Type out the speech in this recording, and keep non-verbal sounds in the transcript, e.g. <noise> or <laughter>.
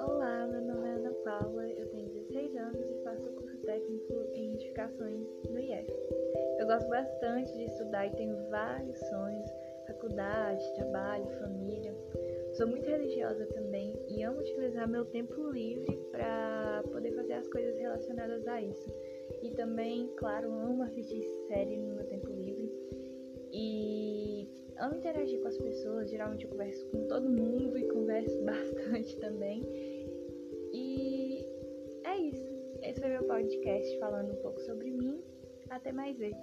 Olá, meu nome é Ana Paula, eu tenho 16 anos e faço curso técnico em edificações no IF. Eu gosto bastante de estudar e tenho vários sonhos, faculdade, trabalho, família. Sou muito religiosa também e amo utilizar meu tempo livre para poder fazer as coisas relacionadas a isso. E também, claro, amo assistir série no meu amo interagir com as pessoas, geralmente eu converso com todo mundo e converso <laughs> bastante também. E é isso. Esse foi meu podcast falando um pouco sobre mim. Até mais ver.